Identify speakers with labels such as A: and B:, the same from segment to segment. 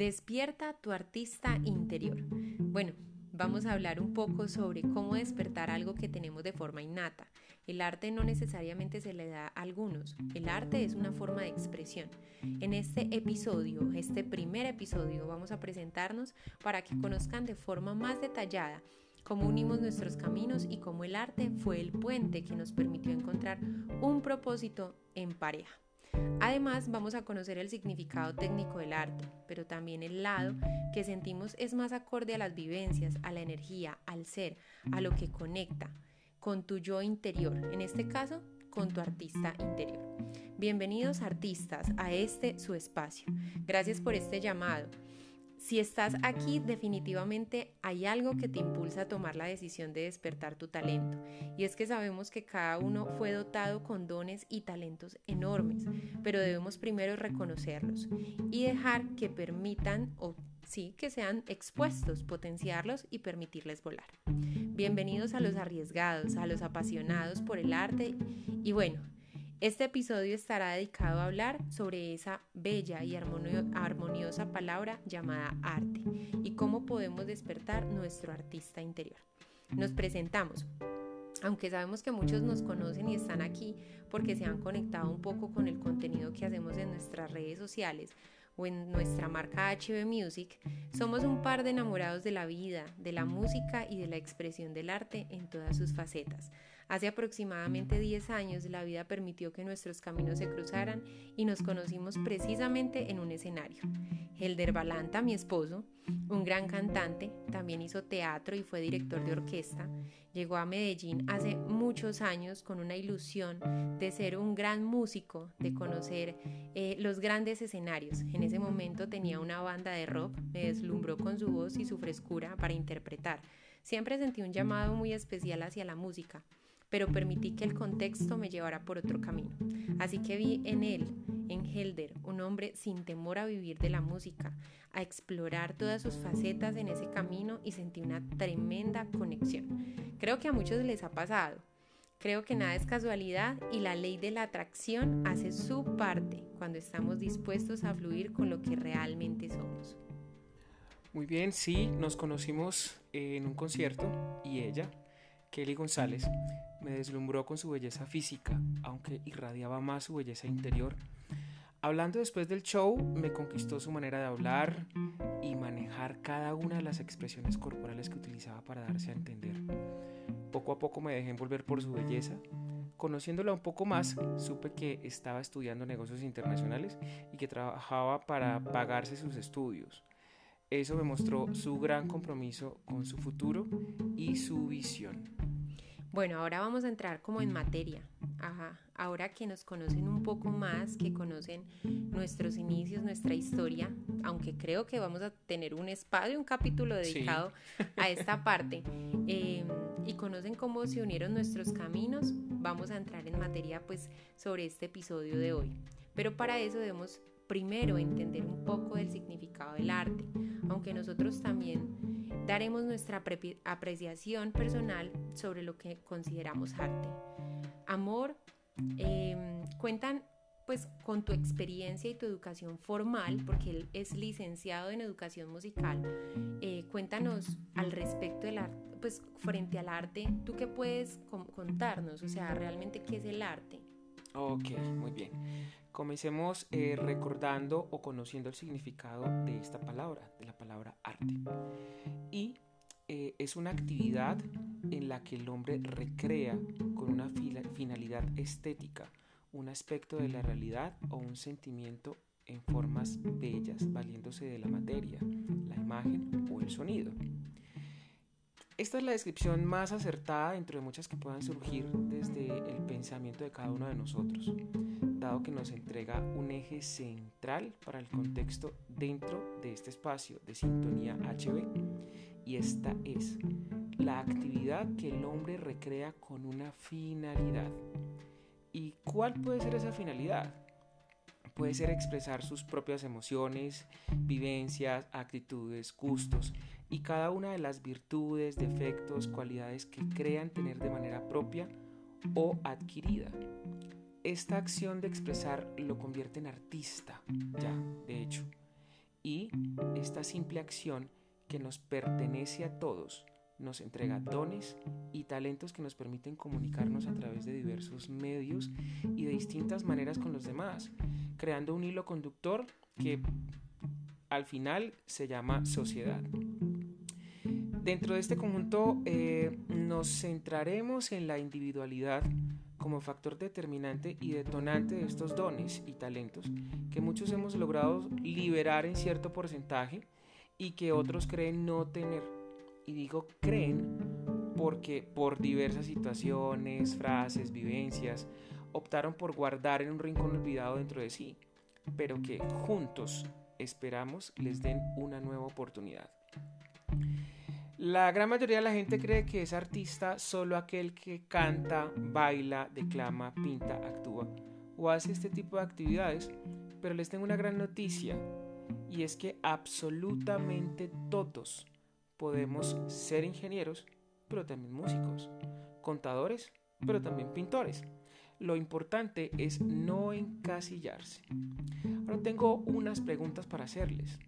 A: Despierta tu artista interior. Bueno, vamos a hablar un poco sobre cómo despertar algo que tenemos de forma innata. El arte no necesariamente se le da a algunos, el arte es una forma de expresión. En este episodio, este primer episodio, vamos a presentarnos para que conozcan de forma más detallada cómo unimos nuestros caminos y cómo el arte fue el puente que nos permitió encontrar un propósito en pareja. Además, vamos a conocer el significado técnico del arte, pero también el lado que sentimos es más acorde a las vivencias, a la energía, al ser, a lo que conecta con tu yo interior, en este caso, con tu artista interior. Bienvenidos artistas a este su espacio. Gracias por este llamado. Si estás aquí, definitivamente hay algo que te impulsa a tomar la decisión de despertar tu talento. Y es que sabemos que cada uno fue dotado con dones y talentos enormes, pero debemos primero reconocerlos y dejar que permitan o sí, que sean expuestos, potenciarlos y permitirles volar. Bienvenidos a los arriesgados, a los apasionados por el arte y bueno, este episodio estará dedicado a hablar sobre esa bella y armoniosa palabra llamada arte y cómo podemos despertar nuestro artista interior. Nos presentamos. Aunque sabemos que muchos nos conocen y están aquí porque se han conectado un poco con el contenido que hacemos en nuestras redes sociales, o en nuestra marca HB Music, somos un par de enamorados de la vida, de la música y de la expresión del arte en todas sus facetas. Hace aproximadamente 10 años la vida permitió que nuestros caminos se cruzaran y nos conocimos precisamente en un escenario. Helder Balanta, mi esposo, un gran cantante, también hizo teatro y fue director de orquesta, llegó a Medellín hace muchos años con una ilusión de ser un gran músico, de conocer eh, los grandes escenarios. En ese momento tenía una banda de rock, me deslumbró con su voz y su frescura para interpretar. Siempre sentí un llamado muy especial hacia la música pero permití que el contexto me llevara por otro camino. Así que vi en él, en Helder, un hombre sin temor a vivir de la música, a explorar todas sus facetas en ese camino y sentí una tremenda conexión. Creo que a muchos les ha pasado. Creo que nada es casualidad y la ley de la atracción hace su parte cuando estamos dispuestos a fluir con lo que realmente somos.
B: Muy bien, sí, nos conocimos en un concierto y ella, Kelly González, me deslumbró con su belleza física, aunque irradiaba más su belleza interior. Hablando después del show, me conquistó su manera de hablar y manejar cada una de las expresiones corporales que utilizaba para darse a entender. Poco a poco me dejé envolver por su belleza. Conociéndola un poco más, supe que estaba estudiando negocios internacionales y que trabajaba para pagarse sus estudios. Eso me mostró su gran compromiso con su futuro y su visión.
A: Bueno, ahora vamos a entrar como en materia. Ajá. Ahora que nos conocen un poco más, que conocen nuestros inicios, nuestra historia, aunque creo que vamos a tener un espacio, un capítulo dedicado a esta parte, em, y conocen cómo se unieron nuestros caminos, vamos a entrar en materia pues sobre este episodio de hoy. Pero para eso debemos primero entender un poco del significado del arte, aunque nosotros también daremos nuestra apreciación personal sobre lo que consideramos arte. Amor, em, cuentan pues con tu experiencia y tu educación formal, porque él es licenciado en educación musical. Eh, cuéntanos al respecto del arte, pues frente al arte, ¿tú qué puedes contarnos? O sea, realmente, ¿qué es el arte?
B: Ok, muy bien. Comencemos eh, recordando o conociendo el significado de esta palabra, de la palabra arte. Y eh, es una actividad en la que el hombre recrea con una finalidad estética un aspecto de la realidad o un sentimiento en formas bellas, valiéndose de la materia, la imagen o el sonido. Esta es la descripción más acertada dentro de muchas que puedan surgir desde el pensamiento de cada uno de nosotros, que nos entrega un eje central para el contexto dentro de este espacio de sintonía HB, y esta es la actividad que el hombre recrea con una finalidad. ¿Y cuál puede ser esa finalidad? Puede ser expresar sus propias emociones, vivencias, actitudes, gustos y cada una de las virtudes, defectos, cualidades que crean tener de manera propia o adquirida. Esta acción de expresar lo convierte en artista, ya, de hecho. y esta simple acción que nos pertenece a todos nos entrega dones y talentos que nos permiten comunicarnos a través de diversos medios y de distintas maneras con los demás, creando un hilo conductor que al final se llama sociedad. Dentro de este conjunto eh, nos centraremos en la individualidad como factor determinante y detonante de estos dones y talentos que muchos hemos logrado liberar en cierto porcentaje y que otros creen no tener. Y digo creen porque por diversas situaciones, frases, vivencias, optaron por guardar en un rincón olvidado dentro de sí, pero que juntos esperamos les den una nueva oportunidad. La gran mayoría de la gente cree que es artista solo aquel que canta, baila, declama, pinta, actúa o hace este tipo de actividades, pero les tengo una gran noticia y es que absolutamente todos podemos ser ingenieros, pero también músicos, contadores, pero también pintores. Lo importante es no encasillarse. Ahora tengo unas preguntas para hacerles.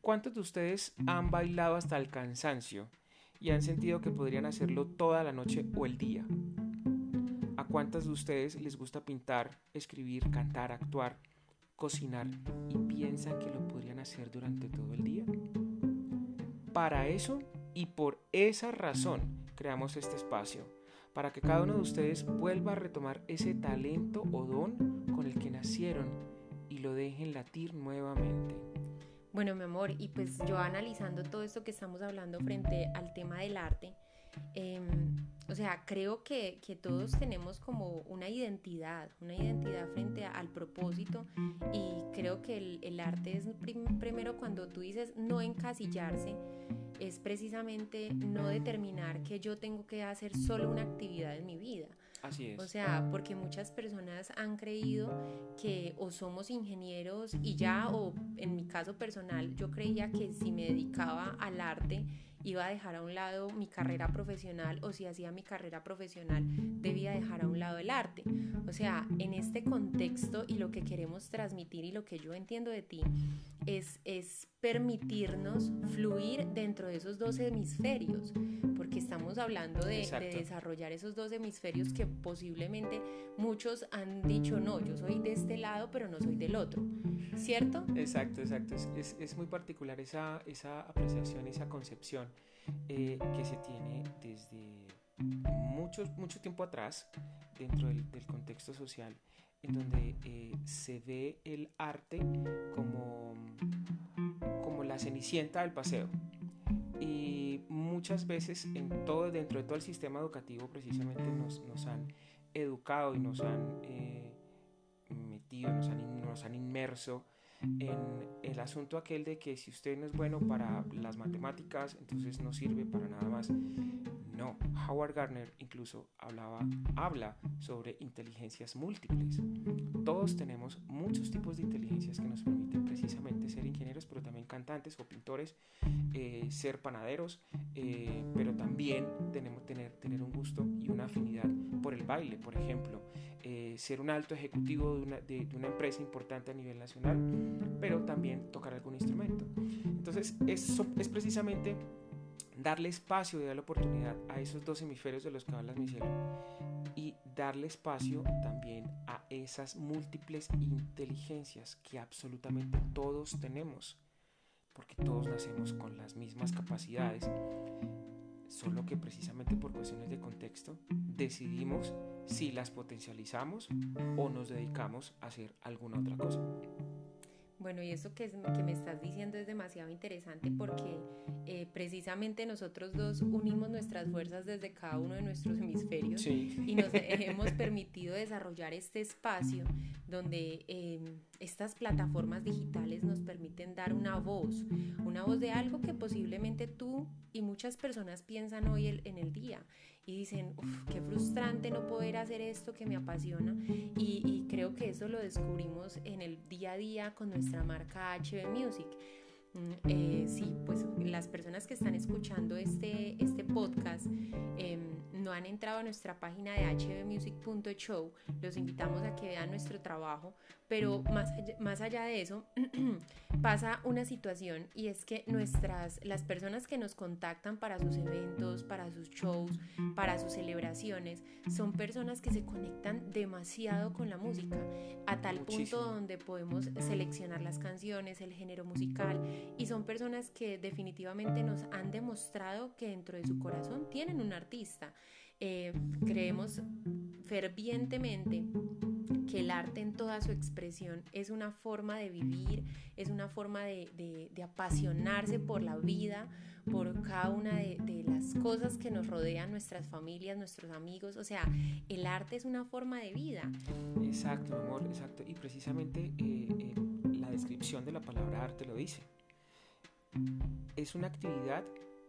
B: ¿Cuántos de ustedes han bailado hasta el cansancio y han sentido que podrían hacerlo toda la noche o el día? ¿A cuántas de ustedes les gusta pintar, escribir, cantar, actuar, cocinar y piensan que lo podrían hacer durante todo el día? Para eso y por esa razón creamos este espacio, para que cada uno de ustedes vuelva a retomar ese talento o don con el que nacieron y lo dejen latir nuevamente.
A: Bueno, mi amor, y pues yo analizando todo esto que estamos hablando frente al tema del arte, em, o sea, creo que, que, todos tenemos como una identidad, una identidad frente al propósito y creo que el, el arte es primero cuando tú dices no encasillarse, es precisamente no determinar que yo tengo que hacer solo una actividad en mi vida.
B: Así es.
A: O sea, porque muchas personas han creído que o somos ingenieros y ya, o en mi caso personal, yo creía que si me dedicaba al arte, iba a dejar a un lado mi carrera profesional o si hacía mi carrera profesional debía dejar a un lado el arte. O sea, en este contexto y lo que queremos transmitir y lo que yo entiendo de ti es, es permitirnos fluir dentro de esos dos hemisferios, porque estamos hablando de, de, desarrollar esos dos hemisferios que posiblemente muchos han dicho, no, yo soy de este lado, pero no soy del otro, ¿cierto?
B: Exacto, exacto. Es, es, es muy particular esa, esa apreciación, esa concepción eh, que se tiene desde mucho, mucho tiempo atrás dentro del, contexto social en donde eh, se ve el arte como, como la cenicienta del paseo. Y muchas veces en todo, dentro de todo el sistema educativo precisamente nos, nos han educado y nos han eh, metido, nos han inmerso en el asunto aquel de que si usted no es bueno para las matemáticas, entonces no sirve para nada más. No, Howard Gardner incluso hablaba, habla sobre inteligencias múltiples. Todos tenemos muchos tipos de inteligencias que nos permiten precisamente ser ingenieros, pero también cantantes o pintores, eh, ser panaderos, eh, pero también tenemos tener, tener un gusto y una afinidad por el baile, por ejemplo, eh, ser un alto ejecutivo de una, de, de una empresa importante a nivel nacional, pero también tocar algún instrumento. Entonces, eso es precisamente darle espacio darle oportunidad a esos dos hemisferios de los que hablas, mi cielo, y darle espacio también a esas múltiples inteligencias que absolutamente todos tenemos, porque todos nacemos con las mismas capacidades, solo que precisamente por cuestiones de contexto decidimos si las potencializamos o nos dedicamos a hacer alguna otra cosa.
A: Bueno, y eso que, es, que me estás diciendo es demasiado interesante porque eh, precisamente nosotros dos unimos nuestras fuerzas desde cada uno de nuestros hemisferios y nos hemos permitido desarrollar este espacio donde eh, estas plataformas digitales nos permiten dar una voz, una voz de algo que posiblemente tú y muchas personas piensan hoy el, en el día y dicen, qué frustrante no poder hacer esto que me apasiona. Y, y, creo que eso lo descubrimos en el día a día con nuestra marca HB Music. Eh, sí, pues las personas que están escuchando este, este podcast em, no han entrado a nuestra página de hbmusic.show, los invitamos a que vean nuestro trabajo, pero más allá, más allá de eso pasa una situación y es que nuestras, las personas que nos contactan para sus eventos, para sus shows, para sus celebraciones, son personas que se conectan demasiado con la música, a tal punto donde podemos seleccionar las canciones, el género musical, y son personas que definitivamente nos han demostrado que dentro de su corazón tienen un artista. Eh, creemos fervientemente que el arte en toda su expresión es una forma de vivir, es una forma de, apasionarse por la vida, por cada una de, las cosas que nos rodean, nuestras familias, nuestros amigos. O sea, el arte es una forma de vida.
B: Exacto, amor, exacto. Y precisamente eh, eh, la descripción de la palabra arte lo dice. Es una actividad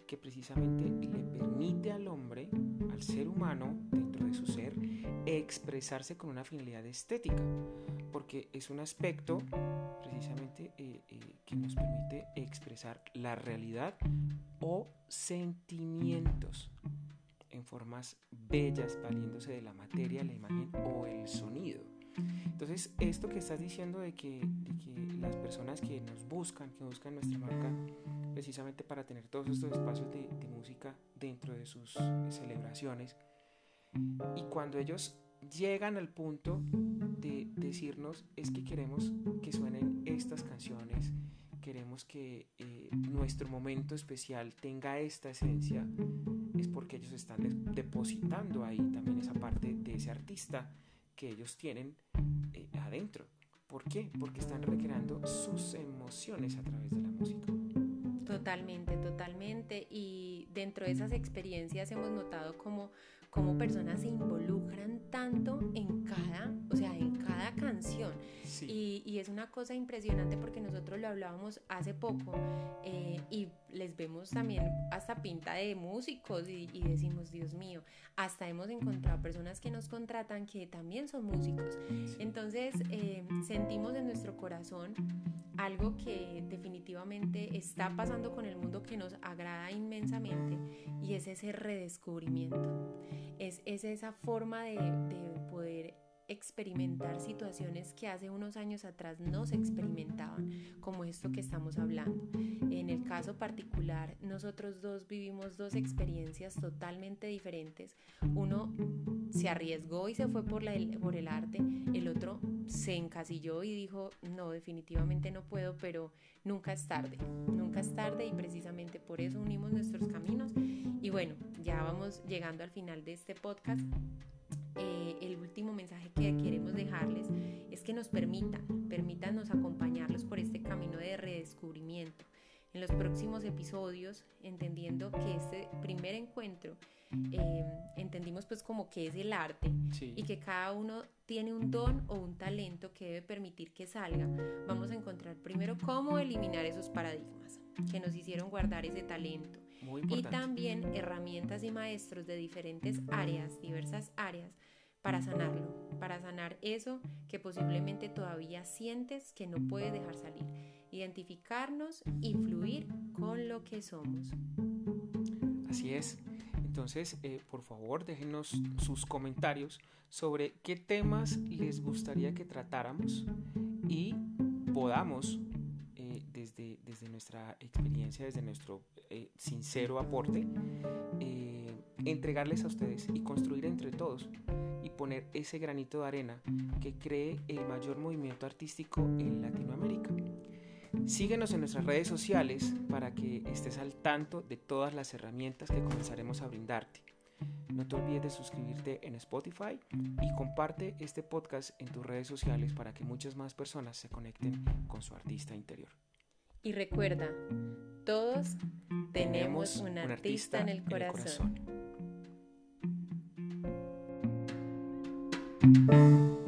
B: que precisamente le permite al hombre, al ser humano, dentro de su ser, expresarse con una finalidad estética, porque es un aspecto precisamente eh, eh, que nos permite expresar la realidad o sentimientos en formas bellas, valiéndose de la materia, la imagen o el sonido. Entonces, esto que estás diciendo de que, las personas que nos buscan, que buscan nuestra marca, precisamente para tener todos estos espacios de, música dentro de sus celebraciones, y cuando ellos llegan al punto de decirnos es que queremos que suenen estas canciones, queremos que eh, nuestro momento especial tenga esta esencia, es porque ellos están depositando ahí también esa parte de ese artista ellos tienen eh, adentro. ¿Por qué? Porque están recreando sus emociones a través de la música.
A: Totalmente, totalmente. Y dentro de esas experiencias hemos notado como cómo personas se involucran tanto en cada, o sea, en cada canción. Y, y, es una cosa impresionante porque nosotros lo hablábamos hace poco eh, y les vemos también hasta pinta de músicos y, y, decimos, Dios mío, hasta hemos encontrado personas que nos contratan que también son músicos. Entonces, eh, sentimos en nuestro corazón algo que definitivamente está pasando con el mundo que nos agrada inmensamente y es ese redescubrimiento. Es, es esa forma de, de poder experimentar situaciones que hace unos años atrás no se experimentaban, como esto que estamos hablando. En el caso particular, nosotros dos vivimos dos experiencias totalmente diferentes. Uno se arriesgó y se fue por, la, por el arte, el otro se encasilló y dijo, no, definitivamente no puedo, pero nunca es tarde, nunca es tarde y precisamente por eso unimos nuestros caminos. Y bueno, ya vamos llegando al final de este podcast. Eh, el último mensaje que queremos dejarles es que nos permitan, permítanos acompañarlos por este camino de redescubrimiento. En los próximos episodios, entendiendo que este primer encuentro eh, pues como que es el arte y que cada uno tiene un don o un talento que debe permitir que salga, vamos a encontrar primero cómo eliminar esos paradigmas que nos hicieron guardar ese talento. Y también herramientas y maestros de diferentes áreas, diversas áreas, para sanarlo, para sanar eso que posiblemente todavía sientes que no puedes dejar salir, identificarnos y fluir con lo que somos.
B: Así es. Entonces, eh, por favor, déjenos sus comentarios sobre qué temas les gustaría que tratáramos y podamos desde, desde nuestra experiencia, desde nuestro eh, sincero aporte, eh, entregarles a ustedes y construir entre todos y poner ese granito de arena que cree el mayor movimiento artístico en Latinoamérica. Síguenos en nuestras redes sociales para que estés al tanto de todas las herramientas que comenzaremos a brindarte. No te olvides de suscribirte en Spotify y comparte este podcast en tus redes sociales para que muchas más personas se conecten con su artista interior.
A: Y recuerda, todos tenemos un artista, en el corazón. En el corazón.